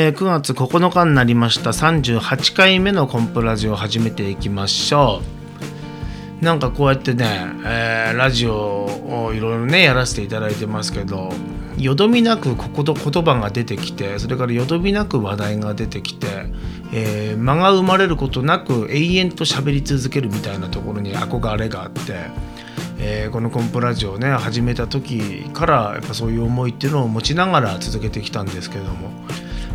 えー、9月9日になりました38回目のコンプラジオを始めていきましょうなんかこうやってね、えー、ラジオをいろいろねやらせていただいてますけどよどみなくここと言葉が出てきてそれからよどみなく話題が出てきて、えー、間が生まれることなく永遠と喋り続けるみたいなところに憧れがあって。えー、このコンプラジオをね始めた時からやっぱそういう思いっていうのを持ちながら続けてきたんですけども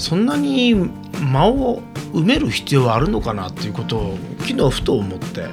そんなに間を埋める必要はあるのかなっていうことを昨日ふと思って、う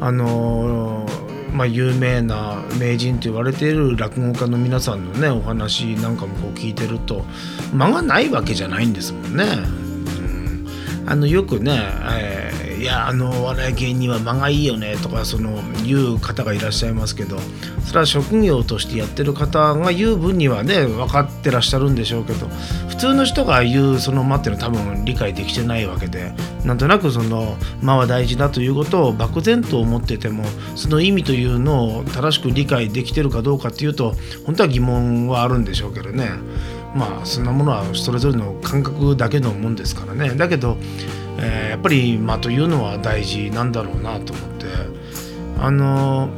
ん、あのー、まあ、有名な名人と言われている落語家の皆さんのねお話なんかもこう聞いてると間がないわけじゃないんですもんね。うん、あのよくね、えーいやあの笑い芸人は間がいいよねとかその言う方がいらっしゃいますけどそれは職業としてやってる方が言う分にはね分かってらっしゃるんでしょうけど普通の人が言うその間っていうのは多分理解できてないわけでなんとなくその間は大事だということを漠然と思っててもその意味というのを正しく理解できてるかどうかっていうと本当は疑問はあるんでしょうけどね。まあそんなものはそれぞれの感覚だけのもんですからね。だけどえー、やっぱり間というのは大事なんだろうなと思ってあの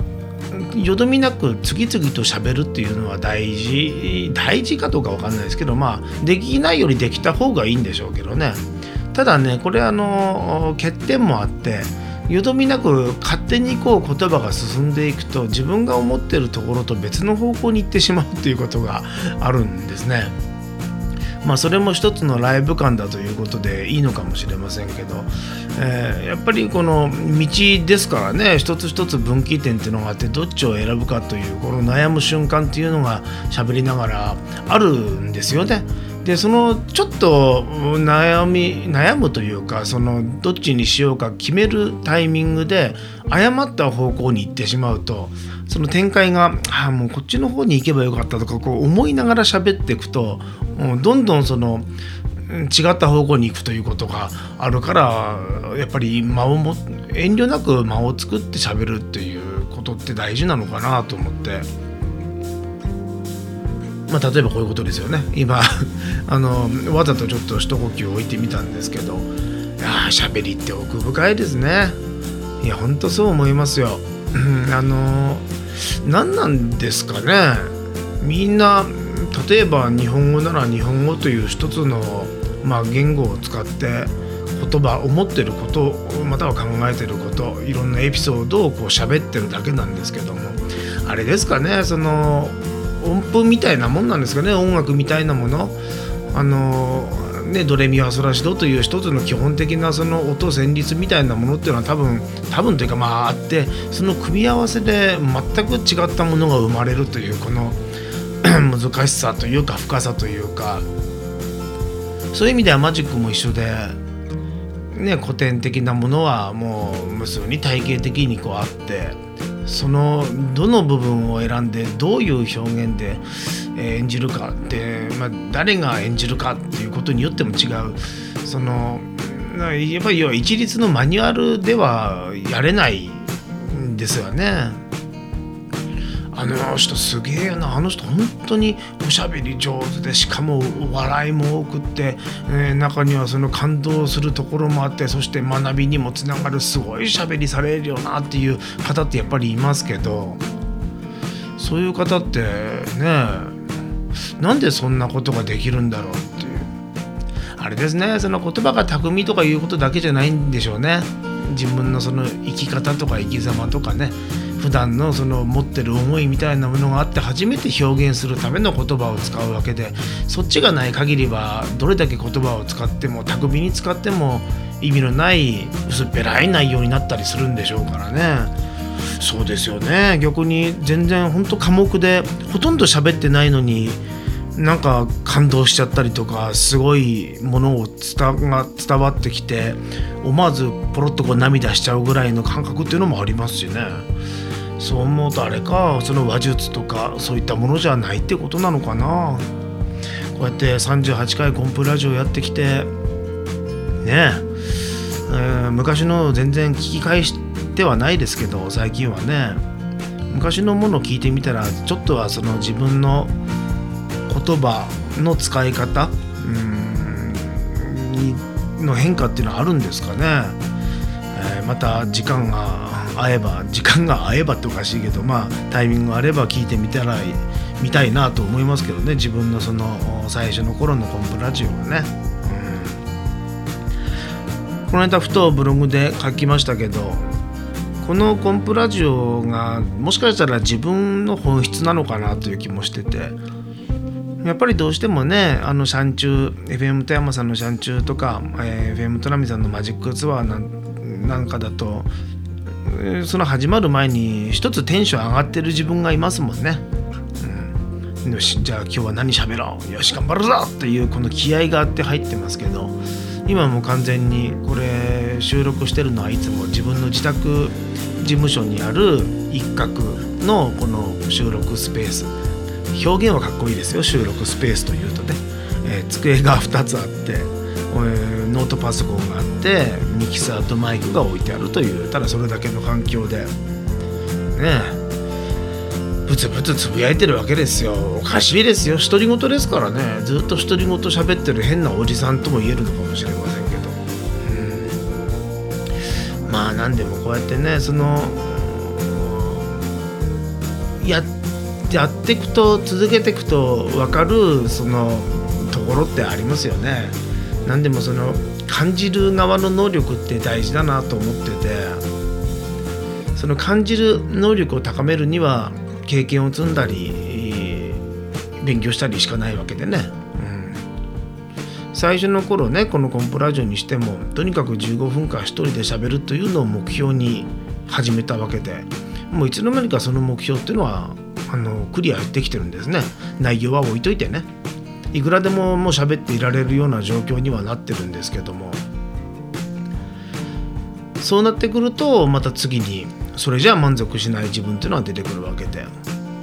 よどみなく次々と喋るっていうのは大事大事かどうか分かんないですけどまあできないよりできた方がいいんでしょうけどねただねこれあの欠点もあってよどみなく勝手にこう言葉が進んでいくと自分が思ってるところと別の方向に行ってしまうっていうことがあるんですね。まあ、それも一つのライブ感だということでいいのかもしれませんけど、えー、やっぱりこの道ですからね一つ一つ分岐点っていうのがあってどっちを選ぶかというこの悩む瞬間っていうのが喋りながらあるんですよね。でそのちょっと悩み悩むというかそのどっちにしようか決めるタイミングで誤った方向に行ってしまうとその展開があもうこっちの方に行けばよかったとかこう思いながら喋っていくとどんどんその違った方向に行くということがあるからやっぱり間をも遠慮なく間を作って喋るっていうことって大事なのかなと思って。まあ、例えばこういうことですよね。今 あのわざとちょっと一呼吸置いてみたんですけどいや喋りって奥深いですね。いやほんとそう思いますよ。あの何なんですかね。みんな例えば日本語なら日本語という一つの、まあ、言語を使って言葉思ってることまたは考えてることいろんなエピソードをこう喋ってるだけなんですけどもあれですかねその音符みたいなもんなんですかね音楽みたいなもの。あのね、ドレミファソラシドという一つの基本的なその音旋律みたいなものっていうのは多分多分というかまああってその組み合わせで全く違ったものが生まれるというこの 難しさというか深さというかそういう意味ではマジックも一緒で、ね、古典的なものはもう無数に体系的にこうあってそのどの部分を選んでどういう表現で演じるかって、まあ、誰が演じるかっていうことによっても違うそのやっぱり要は一律のマニュアルではやれないんですよね。あの人すげえな。あの人本当におしゃべり上手でしかも笑いも多くって、えー、中にはその感動するところもあってそして学びにもつながるすごいしゃべりされるよなっていう方ってやっぱりいますけどそういう方ってねなんでそんなことができるんだろうっていう。あれですねその言葉が巧みとかいうことだけじゃないんでしょうね。自分のその生き方とか生き様とかね。普段のその持ってる思いみたいなものがあって初めて表現するための言葉を使うわけでそっちがない限りはどれだけ言葉を使っても巧みに使っても意味のない薄っぺらい内容になったりするんでしょうからねそうですよね逆に全然ほんと寡黙でほとんど喋ってないのになんか感動しちゃったりとかすごいものを伝が伝わってきて思わずポロッとこう涙しちゃうぐらいの感覚っていうのもありますしね。そう思うとあれかその話術とかそういったものじゃないってことなのかな。こうやって38回コンプラジオやってきてねえー、昔の全然聞き返してはないですけど最近はね。昔のものを聞いてみたらちょっとはその自分の言葉の使い方にの変化っていうのはあるんですかね、えー、また時間が合えば時間が合えばっておかしいけどまあタイミングがあれば聞いてみたら見たいなと思いますけどね。自分のその最初の頃のコンプラジオをね、うん、この間ふとブログで書きましたけどこのコンプラジオがもしかしたら自分の本質なのかなという気もしててやっぱりどうしてもねあのシャンチュー FM 富山さんのシャンチューとか、えー、FM トナミさんのマジックツアーなんかだとその始まる前に一つテンション上がってる自分がいますもんね。うん、よしじゃあ今日は何喋ろう。よし頑張るぞっていうこの気合があって入ってますけど今も完全にこれ収録してるのはいつも自分の自宅事務所にある一角のこの収録スペース。表現はかっこいいですよ収録スペースというとね、えー、机が2つあって、えー、ノートパソコンがあってミキサーとマイクが置いてあるというただそれだけの環境でねブツブツつぶやいてるわけですよ。おかしいですよ。独り言ですからね。ずっと独り言喋ってる変なおじさんとも言えるのかもしれませんけど。うん。まあ何でもこうやってねそのややっていくと続けていくと分かるそのところってありますよね。何でもその感じる側の能力って大事だなと思っててその感じる能力を高めるには経験を積んだり勉強したりしかないわけでね、うん、最初の頃ねこのコンプラジオにしてもとにかく15分間一人で喋るというのを目標に始めたわけでもういつの間にかその目標っていうのはあのクリアできてるんですね。内容は置いといてね。いくらでももう喋っていられるような状況にはなってるんですけども。そうなってくるとまた次にそれじゃあ満足しない自分っていうのは出てくるわけで。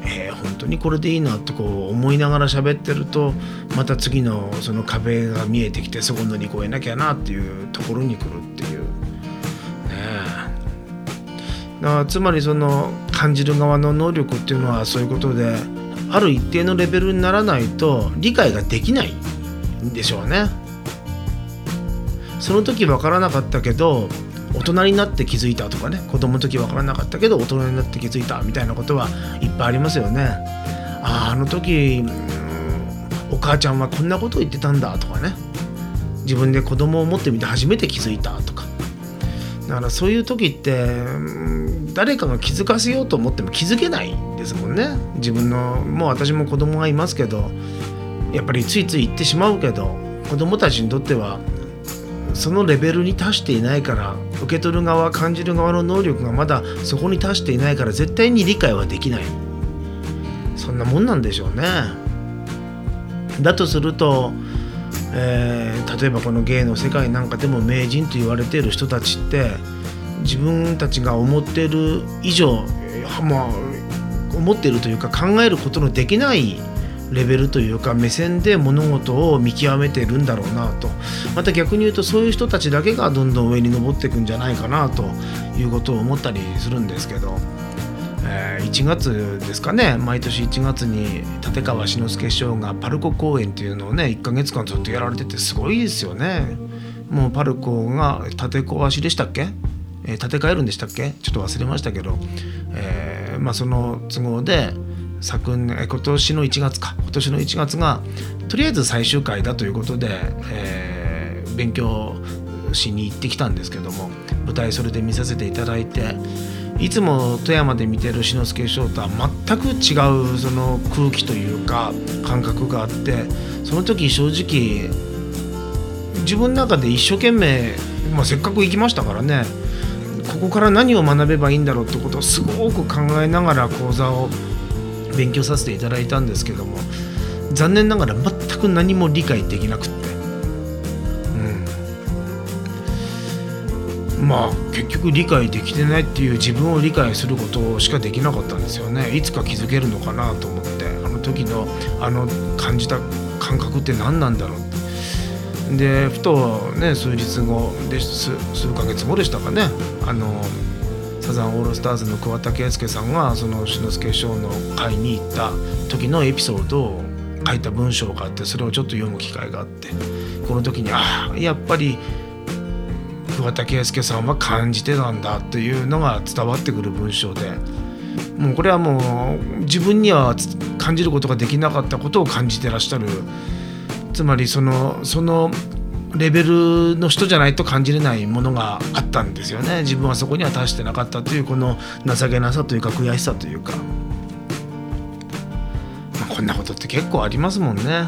えー、本当にこれでいいなってこう思いながら喋ってるとまた次のその壁が見えてきてそこ乗り越えなきゃなっていうところに来るっていう。ねえ。だからつまりその感じる側の能力っていうのはそういうことである一定のレベルにならないと理解ができないんでしょうね。その時分からなかったけど大人になって気づいたとかね子供の時分からなかったけど大人になって気づいたみたいなことはいっぱいありますよね。あああの時お母ちゃんはこんなこと言ってたんだとかね。自分で子供を持ってみて初めて気づいたとか。だからそういう時って誰かが気づかせようと思っても気づけないですもんね。自分のもう私も子供がいますけどやっぱりついつい言ってしまうけど子供たちにとってはそのレベルに達していないから受け取る側感じる側の能力がまだそこに達していないから絶対に理解はできない。そんなもんなんでしょうね。だとすると、えー、例えばこの芸の世界なんかでも名人と言われている人たちって自分たちが思ってる以上まあ思っているというか考えることのできないレベルというか目線で物事を見極めてるんだろうなと。また逆に言うとそういう人たちだけがどんどん上に登っていくんじゃないかなということを思ったりするんですけど、1月ですかね。毎年1月に立川志の輔師匠がパルコ公演っていうのをね1ヶ月間ずっとやられててすごいですよね。もうパルコが立て壊しでしたっけ？えー、建て替えるんでしたっけ？ちょっと忘れましたけど、えーまあ、その都合で昨年今年の1月か。今年の1月がとりあえず最終回だということで、えー、勉強しに行ってきたんですけども舞台それで見させていただいていつも富山で見てる志の輔翔とは全く違うその空気というか感覚があってその時正直自分の中で一生懸命、まあ、せっかく行きましたからねここから何を学べばいいんだろうってことをすごく考えながら講座を勉強させていただいたんですけども残念ながら全く何も理解できなくって、まあ結局理解できてないっていう自分を理解することしかできなかったんですよね。いつか気づけるのかなと思ってあの時のあの感じた感覚って何なんだろうって。でふとね数日後で数数ヶ月後でしたかね。あのサザンオールスターズの桑田佳祐さんがその志の輔師匠の会に行った時のエピソードを書いた文章があってそれをちょっと読む機会があってこの時にああやっぱり桑田佳祐さんは感じてたんだというのが伝わってくる文章でもうこれはもう自分には感じることができなかったことを感じてらっしゃる。つまりそのそのレベルの人じゃないと感じれないものがあったんですよね。自分はそこには達してなかったというこの情けなさというか悔しさというか、まあ、こんなことって結構ありますもんね。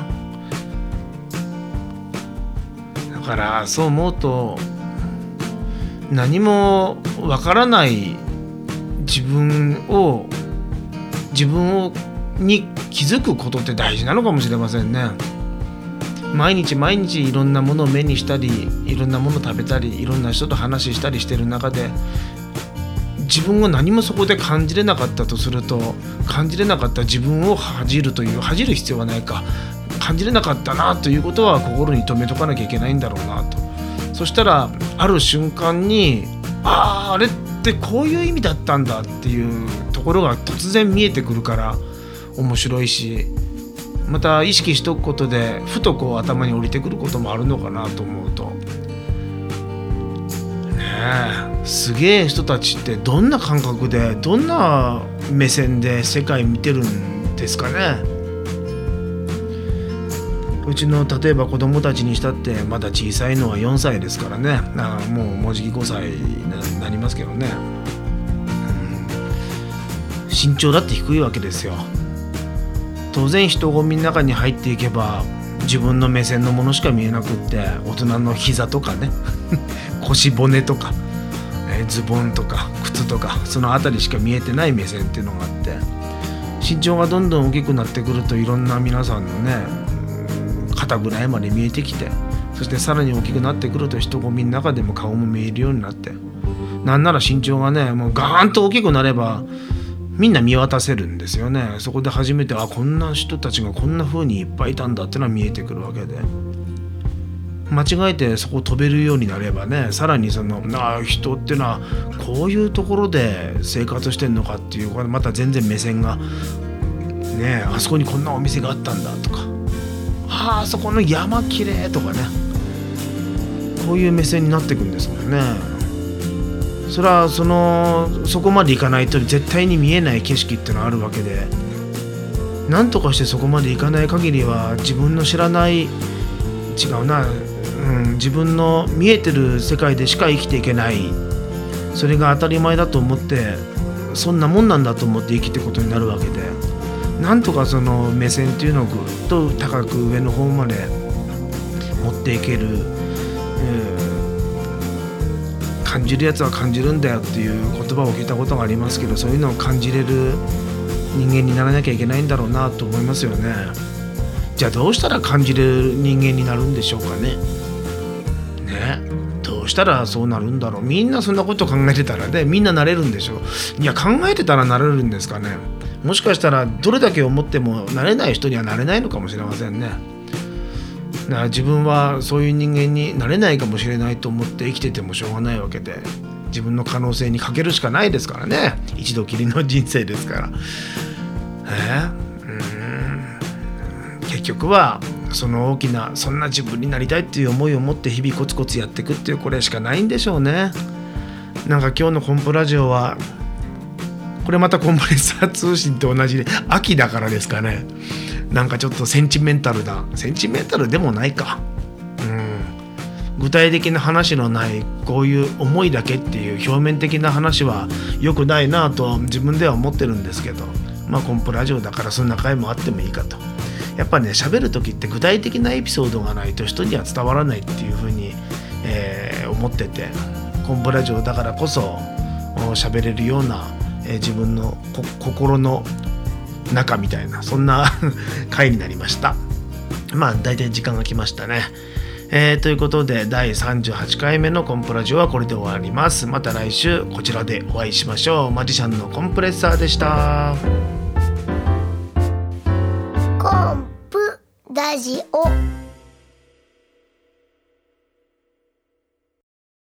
だからそう思うと何もわからない自分を自分をに気づくことって大事なのかもしれませんね。毎日毎日いろんなものを目にしたりいろんなもの食べたりいろんな人と話したりしてる中で自分が何もそこで感じれなかったとすると感じれなかった自分を恥じるという恥じる必要はないか感じれなかったなということは心に留めとかなきゃいけないんだろうなとそしたらある瞬間にあああれってこういう意味だったんだっていうところが突然見えてくるから面白いしまた意識しとくことでふとこう頭に降りてくることもあるのかなと思うと。ねえすげえ人たちってどんな感覚でどんな目線で世界見てるんですかね。うちの例えば子供たちにしたってまだ小さいのは4歳ですからね。あもうもうじき5歳になりますけどね、うん、身長だって低いわけですよ。当然人混みの中に入っていけば自分の目線のものしか見えなくって大人の膝とかね。腰骨とか、えズボンとか靴とかその辺りしか見えてない目線っていうのがあって身長がどんどん大きくなってくるといろんな皆さんのね肩ぐらいまで見えてきてそしてさらに大きくなってくると人混みの中でも顔も見えるようになってなんなら身長がねもうガーンと大きくなればみんな見渡せるんですよね。そこで初めてあこんな人たちがこんな風にいっぱいいたんだってのは見えてくるわけで。間違えてそこを飛べるようになればねさらにそのあ人っていうのはこういうところで生活してんのかっていうまた全然目線がねあそこにこんなお店があったんだとかあそこの山きれいとかね。こういう目線になっていくんですもんね。それはそのそこまで行かないと絶対に見えない景色っていうのはあるわけで。何とかしてそこまで行かない限りは自分の知らない違うな、うん、自分の見えてる世界でしか生きていけない。それが当たり前だと思ってそんなもんなんだと思って生きていくことになるわけで。なんとかその目線っていうのをぐっと高く上の方まで持っていける、うん感じるやつは感じるんだよっていう言葉を聞いたことがありますけどそういうのを感じれる人間にならなきゃいけないんだろうなと思いますよね。じゃあどうしたら感じれる人間になるんでしょうかね。ね。どうしたらそうなるんだろう。みんなそんなこと考えてたらねみんななれるんでしょう。いや考えてたらなれるんですかね。もしかしたらどれだけ思ってもなれない人にはなれないのかもしれませんね。だから自分はそういう人間になれないかもしれないと思って生きててもしょうがないわけで自分の可能性にかけるしかないですからね。一度きりの人生ですから。え？うん。結局はその大きなそんな自分になりたいっていう思いを持って日々コツコツやっていくっていうこれしかないんでしょうね。なんか今日のコンプラジオはこれまたコンプレッサー通信と同じで秋だからですかね。なんかちょっとセンチメンタルなセンチメンタルでもないか。うん。具体的な話のないこういう思いだけっていう表面的な話は良くないなと自分では思ってるんですけど。まあコンプラジオだからそんな回もあってもいいかと。やっぱね喋る時って具体的なエピソードがないと人には伝わらないっていうふうに、えー、思ってて。コンプラジオだからこそ喋れるような、えー、自分の心の中みたいなそんな 回になりました。まあ大体時間が来ましたね。えー、ということで第38回目のコンプラジオはこれで終わります。また来週こちらでお会いしましょう。マジシャンのコンプレッサーでした。コンプラジオ。